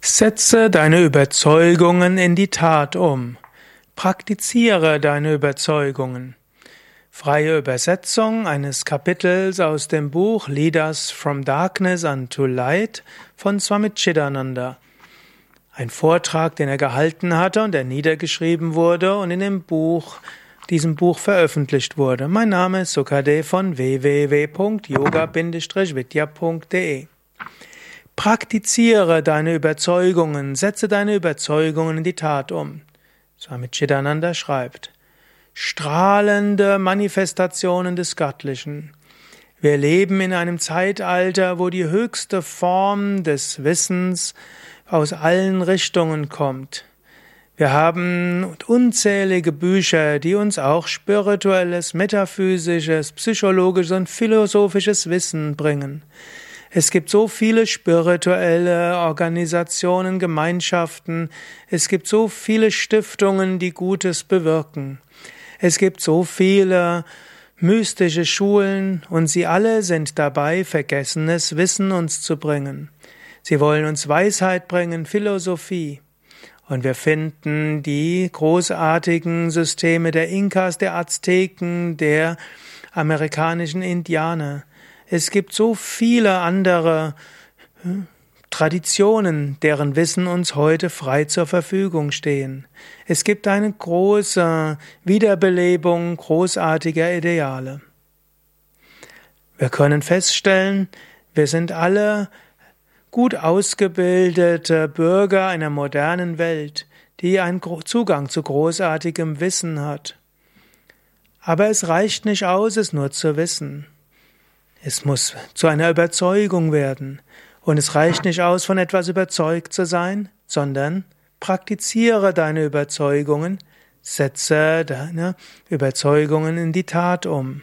Setze deine Überzeugungen in die Tat um. Praktiziere deine Überzeugungen. Freie Übersetzung eines Kapitels aus dem Buch Lead Us from Darkness unto Light von Swami Chidananda. Ein Vortrag, den er gehalten hatte und der niedergeschrieben wurde und in dem Buch, diesem Buch veröffentlicht wurde. Mein Name ist Sukade von www.yoga-vidya.de Praktiziere deine Überzeugungen, setze deine Überzeugungen in die Tat um. Swami Chidananda schreibt, strahlende Manifestationen des Göttlichen. Wir leben in einem Zeitalter, wo die höchste Form des Wissens aus allen Richtungen kommt. Wir haben unzählige Bücher, die uns auch spirituelles, metaphysisches, psychologisches und philosophisches Wissen bringen. Es gibt so viele spirituelle Organisationen, Gemeinschaften, es gibt so viele Stiftungen, die Gutes bewirken. Es gibt so viele mystische Schulen und sie alle sind dabei, vergessenes Wissen uns zu bringen. Sie wollen uns Weisheit bringen, Philosophie. Und wir finden die großartigen Systeme der Inkas, der Azteken, der amerikanischen Indianer. Es gibt so viele andere hm, Traditionen, deren Wissen uns heute frei zur Verfügung stehen. Es gibt eine große Wiederbelebung großartiger Ideale. Wir können feststellen, wir sind alle gut ausgebildete Bürger einer modernen Welt, die einen Zugang zu großartigem Wissen hat. Aber es reicht nicht aus, es nur zu wissen. Es muss zu einer Überzeugung werden. Und es reicht nicht aus, von etwas überzeugt zu sein, sondern praktiziere deine Überzeugungen, setze deine Überzeugungen in die Tat um.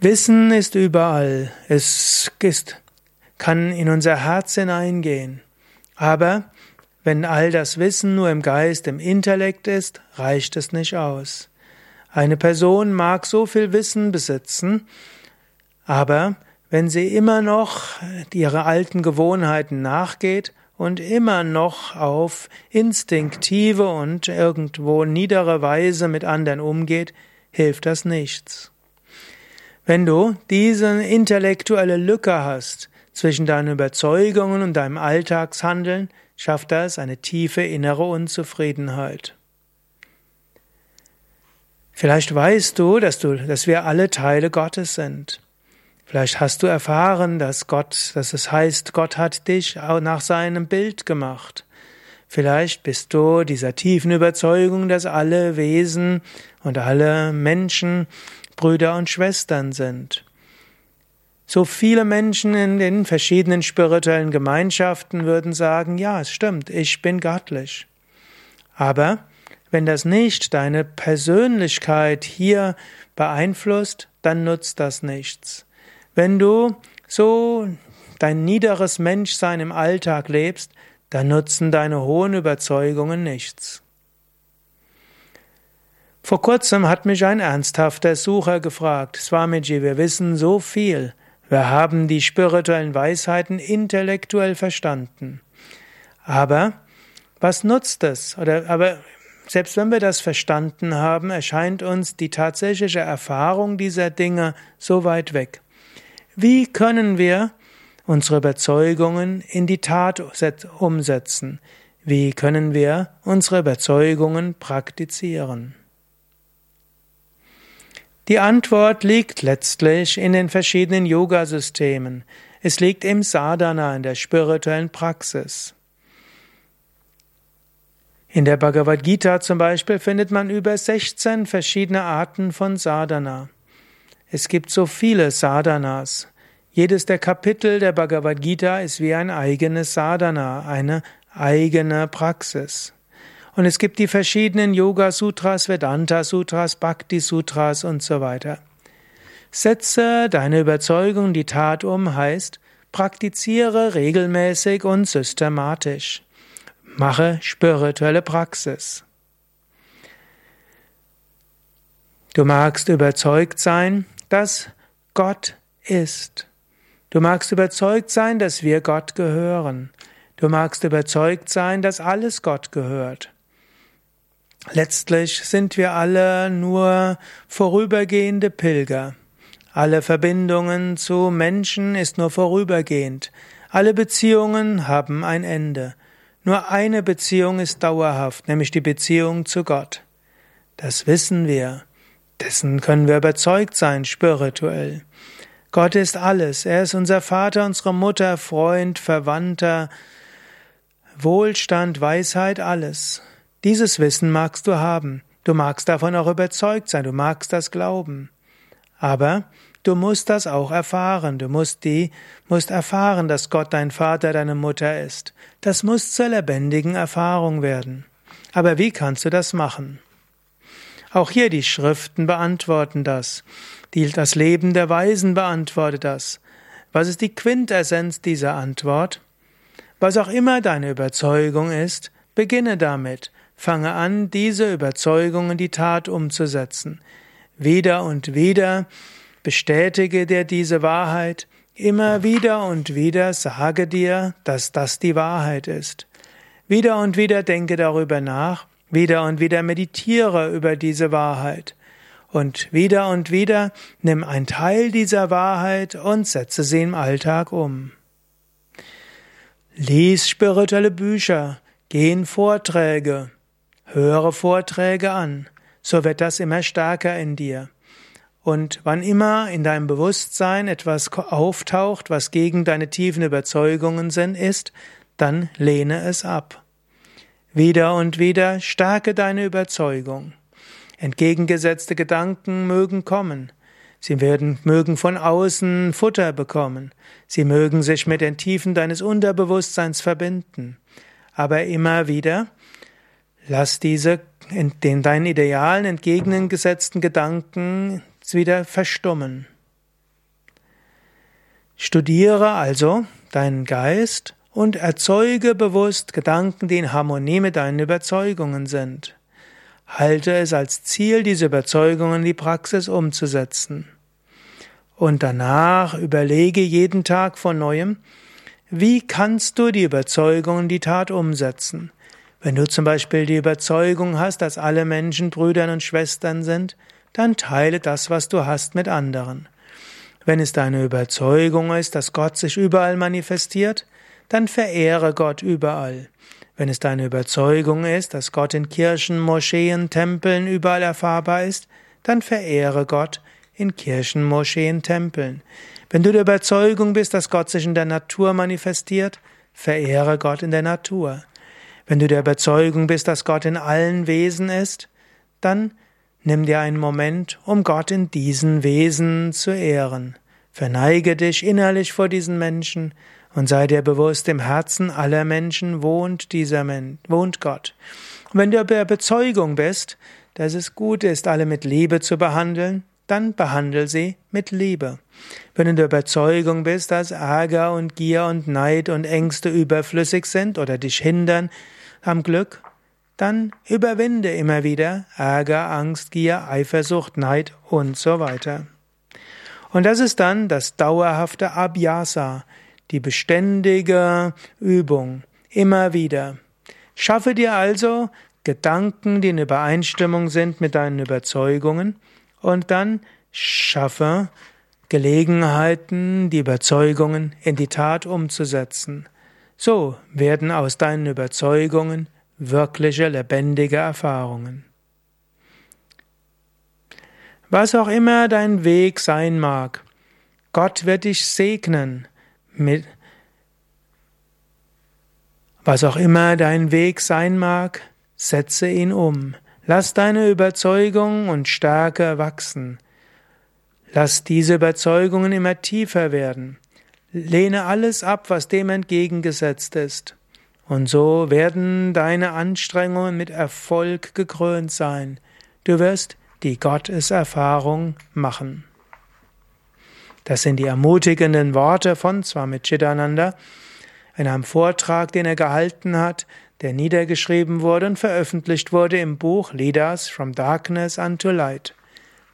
Wissen ist überall. Es ist, kann in unser Herz hineingehen. Aber wenn all das Wissen nur im Geist, im Intellekt ist, reicht es nicht aus. Eine Person mag so viel Wissen besitzen, aber wenn sie immer noch ihre alten Gewohnheiten nachgeht und immer noch auf instinktive und irgendwo niedere Weise mit anderen umgeht, hilft das nichts. Wenn du diese intellektuelle Lücke hast zwischen deinen Überzeugungen und deinem Alltagshandeln, schafft das eine tiefe innere Unzufriedenheit. Vielleicht weißt du, dass du, dass wir alle Teile Gottes sind. Vielleicht hast du erfahren, dass Gott, dass es heißt, Gott hat dich nach seinem Bild gemacht. Vielleicht bist du dieser tiefen Überzeugung, dass alle Wesen und alle Menschen Brüder und Schwestern sind. So viele Menschen in den verschiedenen spirituellen Gemeinschaften würden sagen, ja, es stimmt, ich bin göttlich. Aber wenn das nicht deine Persönlichkeit hier beeinflusst, dann nutzt das nichts. Wenn du so dein niederes Menschsein im Alltag lebst, dann nutzen deine hohen Überzeugungen nichts. Vor kurzem hat mich ein ernsthafter Sucher gefragt, Swamiji, wir wissen so viel, wir haben die spirituellen Weisheiten intellektuell verstanden. Aber was nutzt es? Oder, aber selbst wenn wir das verstanden haben, erscheint uns die tatsächliche Erfahrung dieser Dinge so weit weg. Wie können wir unsere Überzeugungen in die Tat umsetzen? Wie können wir unsere Überzeugungen praktizieren? Die Antwort liegt letztlich in den verschiedenen Yoga-Systemen. Es liegt im Sadhana, in der spirituellen Praxis. In der Bhagavad Gita zum Beispiel findet man über 16 verschiedene Arten von Sadhana. Es gibt so viele Sadhanas. Jedes der Kapitel der Bhagavad Gita ist wie ein eigenes Sadhana, eine eigene Praxis. Und es gibt die verschiedenen Yoga Sutras, Vedanta Sutras, Bhakti Sutras und so weiter. Setze deine Überzeugung die Tat um heißt, praktiziere regelmäßig und systematisch. Mache spirituelle Praxis. Du magst überzeugt sein, dass Gott ist. Du magst überzeugt sein, dass wir Gott gehören. Du magst überzeugt sein, dass alles Gott gehört. Letztlich sind wir alle nur vorübergehende Pilger. Alle Verbindungen zu Menschen ist nur vorübergehend. Alle Beziehungen haben ein Ende. Nur eine Beziehung ist dauerhaft, nämlich die Beziehung zu Gott. Das wissen wir. Dessen können wir überzeugt sein, spirituell. Gott ist alles. Er ist unser Vater, unsere Mutter, Freund, Verwandter, Wohlstand, Weisheit, alles. Dieses Wissen magst du haben. Du magst davon auch überzeugt sein. Du magst das glauben. Aber du musst das auch erfahren. Du musst die, musst erfahren, dass Gott dein Vater, deine Mutter ist. Das muss zur lebendigen Erfahrung werden. Aber wie kannst du das machen? Auch hier die Schriften beantworten das. Die, das Leben der Weisen beantwortet das. Was ist die Quintessenz dieser Antwort? Was auch immer deine Überzeugung ist, beginne damit. Fange an, diese Überzeugung in die Tat umzusetzen. Wieder und wieder bestätige dir diese Wahrheit. Immer wieder und wieder sage dir, dass das die Wahrheit ist. Wieder und wieder denke darüber nach. Wieder und wieder meditiere über diese Wahrheit. Und wieder und wieder nimm ein Teil dieser Wahrheit und setze sie im Alltag um. Lies spirituelle Bücher, geh in Vorträge, höre Vorträge an, so wird das immer stärker in dir. Und wann immer in deinem Bewusstsein etwas auftaucht, was gegen deine tiefen Überzeugungen sind, ist, dann lehne es ab. Wieder und wieder stärke deine Überzeugung. Entgegengesetzte Gedanken mögen kommen. Sie werden, mögen von außen Futter bekommen. Sie mögen sich mit den Tiefen deines Unterbewusstseins verbinden. Aber immer wieder lass diese den deinen Idealen entgegengesetzten Gedanken wieder verstummen. Studiere also deinen Geist und erzeuge bewusst Gedanken, die in Harmonie mit deinen Überzeugungen sind. Halte es als Ziel, diese Überzeugungen in die Praxis umzusetzen. Und danach überlege jeden Tag von neuem, wie kannst du die Überzeugung in die Tat umsetzen? Wenn du zum Beispiel die Überzeugung hast, dass alle Menschen Brüdern und Schwestern sind, dann teile das, was du hast, mit anderen. Wenn es deine Überzeugung ist, dass Gott sich überall manifestiert, dann verehre Gott überall. Wenn es deine Überzeugung ist, dass Gott in Kirchen, Moscheen, Tempeln überall erfahrbar ist, dann verehre Gott in Kirchen, Moscheen, Tempeln. Wenn du der Überzeugung bist, dass Gott sich in der Natur manifestiert, verehre Gott in der Natur. Wenn du der Überzeugung bist, dass Gott in allen Wesen ist, dann nimm dir einen Moment, um Gott in diesen Wesen zu ehren. Verneige dich innerlich vor diesen Menschen und sei dir bewusst, im Herzen aller Menschen wohnt dieser Mensch, wohnt Gott. Und wenn du der Bezeugung bist, dass es gut ist, alle mit Liebe zu behandeln, dann behandle sie mit Liebe. Wenn du der Überzeugung bist, dass Ärger und Gier und Neid und Ängste überflüssig sind oder dich hindern am Glück, dann überwinde immer wieder Ärger, Angst, Gier, Eifersucht, Neid und so weiter. Und das ist dann das dauerhafte Abhyasa, die beständige Übung, immer wieder. Schaffe dir also Gedanken, die in Übereinstimmung sind mit deinen Überzeugungen, und dann schaffe Gelegenheiten, die Überzeugungen in die Tat umzusetzen. So werden aus deinen Überzeugungen wirkliche, lebendige Erfahrungen. Was auch immer dein Weg sein mag, Gott wird dich segnen mit was auch immer dein Weg sein mag, setze ihn um. Lass deine Überzeugung und Stärke wachsen. Lass diese Überzeugungen immer tiefer werden. Lehne alles ab, was dem entgegengesetzt ist. Und so werden deine Anstrengungen mit Erfolg gekrönt sein. Du wirst die Gotteserfahrung machen. Das sind die ermutigenden Worte von Swami Chidananda in einem Vortrag, den er gehalten hat, der niedergeschrieben wurde und veröffentlicht wurde im Buch Lead Us from Darkness unto Light.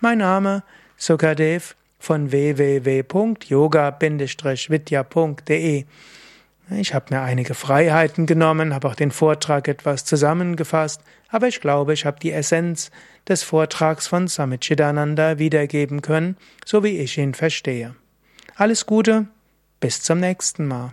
Mein Name Sukadev von www.yoga-vidya.de. Ich habe mir einige Freiheiten genommen, habe auch den Vortrag etwas zusammengefasst, aber ich glaube, ich habe die Essenz des Vortrags von Samichidananda wiedergeben können, so wie ich ihn verstehe. Alles Gute, bis zum nächsten Mal.